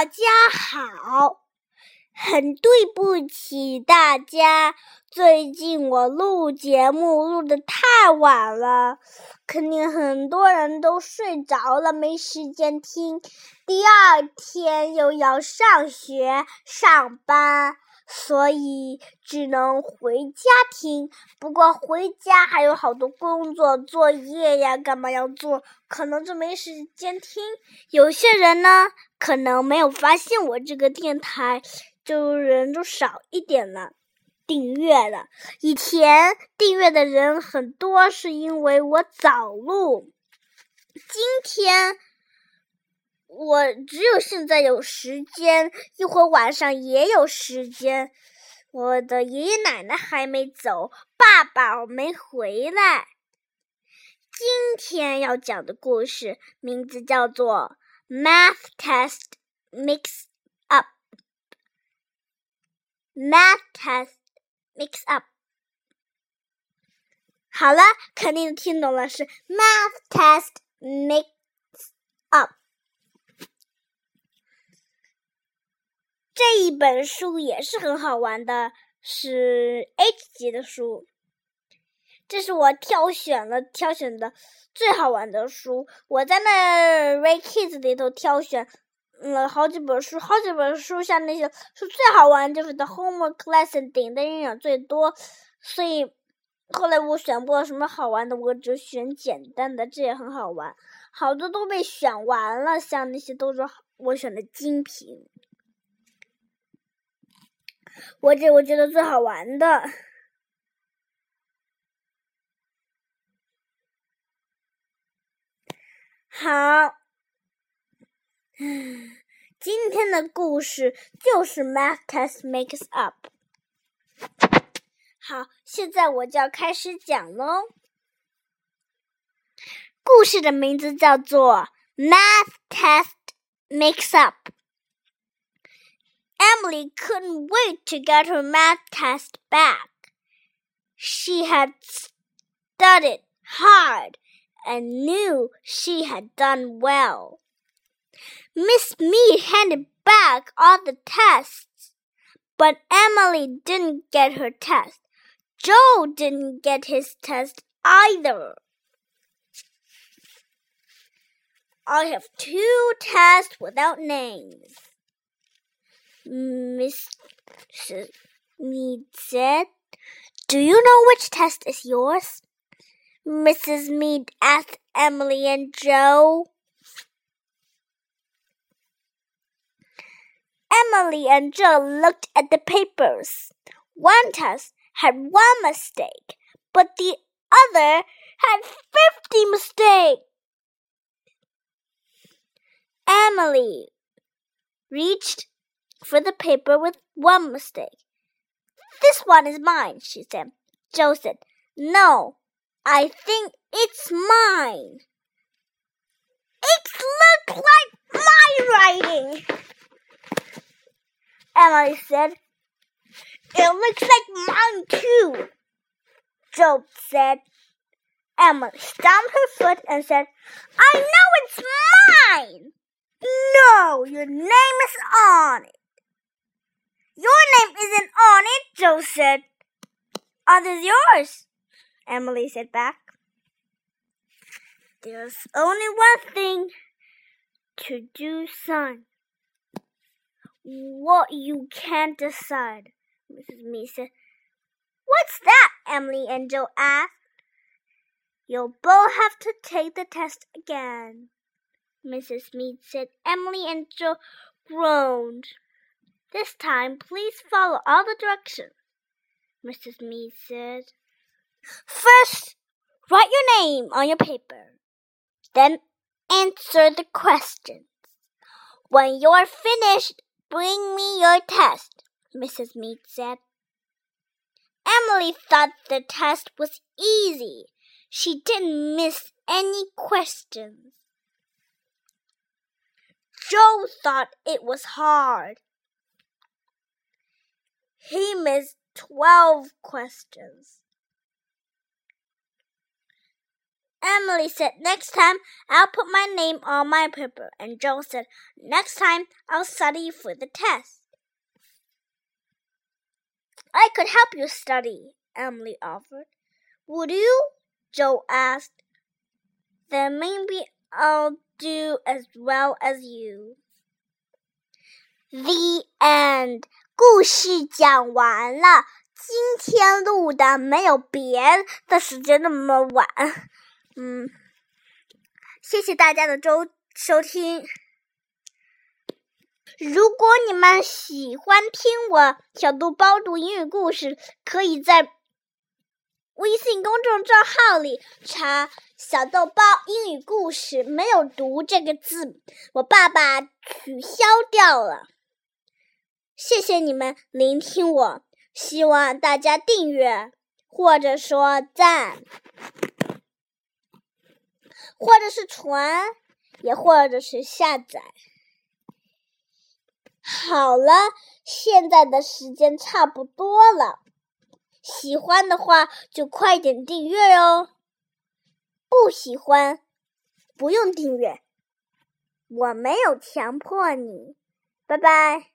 大家好，很对不起大家，最近我录节目录的太晚了，肯定很多人都睡着了，没时间听。第二天又要上学上班。所以只能回家听，不过回家还有好多工作作业呀，干嘛要做？可能就没时间听。有些人呢，可能没有发现我这个电台就人就少一点了，订阅了。以前订阅的人很多，是因为我早录。今天。我只有现在有时间，一会儿晚上也有时间。我的爷爷奶奶还没走，爸爸没回来。今天要讲的故事名字叫做《Math Test Mix Up》。Math Test Mix Up。好了，肯定听懂了，是 Math Test Mix Up。这一本书也是很好玩的，是 H 级的书。这是我挑选了挑选的最好玩的书。我在那 Ray Kids 里头挑选了好几本书，好几本书像那些是最好玩，就是 The Homework Lesson 顶的人也最多。所以后来我选不到什么好玩的，我只选简单的，这也很好玩。好多都被选完了，像那些都是我选的精品。我这我觉得最好玩的，好，今天的故事就是 Math Test Makes Up。好，现在我就要开始讲喽。故事的名字叫做 Math Test Makes Up。Emily couldn't wait to get her math test back. She had studied hard and knew she had done well. Miss Mead handed back all the tests, but Emily didn't get her test. Joe didn't get his test either. I have two tests without names. Mrs. Mead said. Do you know which test is yours? Mrs. Mead asked Emily and Joe. Emily and Joe looked at the papers. One test had one mistake, but the other had 50 mistakes. Emily reached for the paper with one mistake. This one is mine, she said. Joe said, No, I think it's mine. It looks like my writing, Emily said. It looks like mine too, Joe said. Emily stamped her foot and said, I know it's mine. No, your name is on it. Your name isn't on it, Joe said. Others yours, Emily said back. There's only one thing to do, son. What you can't decide, Mrs. Mead said. What's that? Emily and Joe asked. You'll both have to take the test again, Mrs. Mead said. Emily and Joe groaned. This time, please follow all the directions, Mrs. Mead said. First, write your name on your paper. Then answer the questions. When you're finished, bring me your test, Mrs. Mead said. Emily thought the test was easy. She didn't miss any questions. Joe thought it was hard. He missed 12 questions. Emily said, Next time I'll put my name on my paper. And Joe said, Next time I'll study for the test. I could help you study, Emily offered. Would you? Joe asked. Then maybe I'll do as well as you. The end. 故事讲完了。今天录的没有别的时间那么晚。嗯，谢谢大家的收收听。如果你们喜欢听我小豆包读英语故事，可以在微信公众账号里查“小豆包英语故事”。没有“读”这个字，我爸爸取消掉了。谢谢你们聆听我，希望大家订阅或者说赞。或者是传，也或者是下载。好了，现在的时间差不多了，喜欢的话就快点订阅哦。不喜欢，不用订阅，我没有强迫你。拜拜。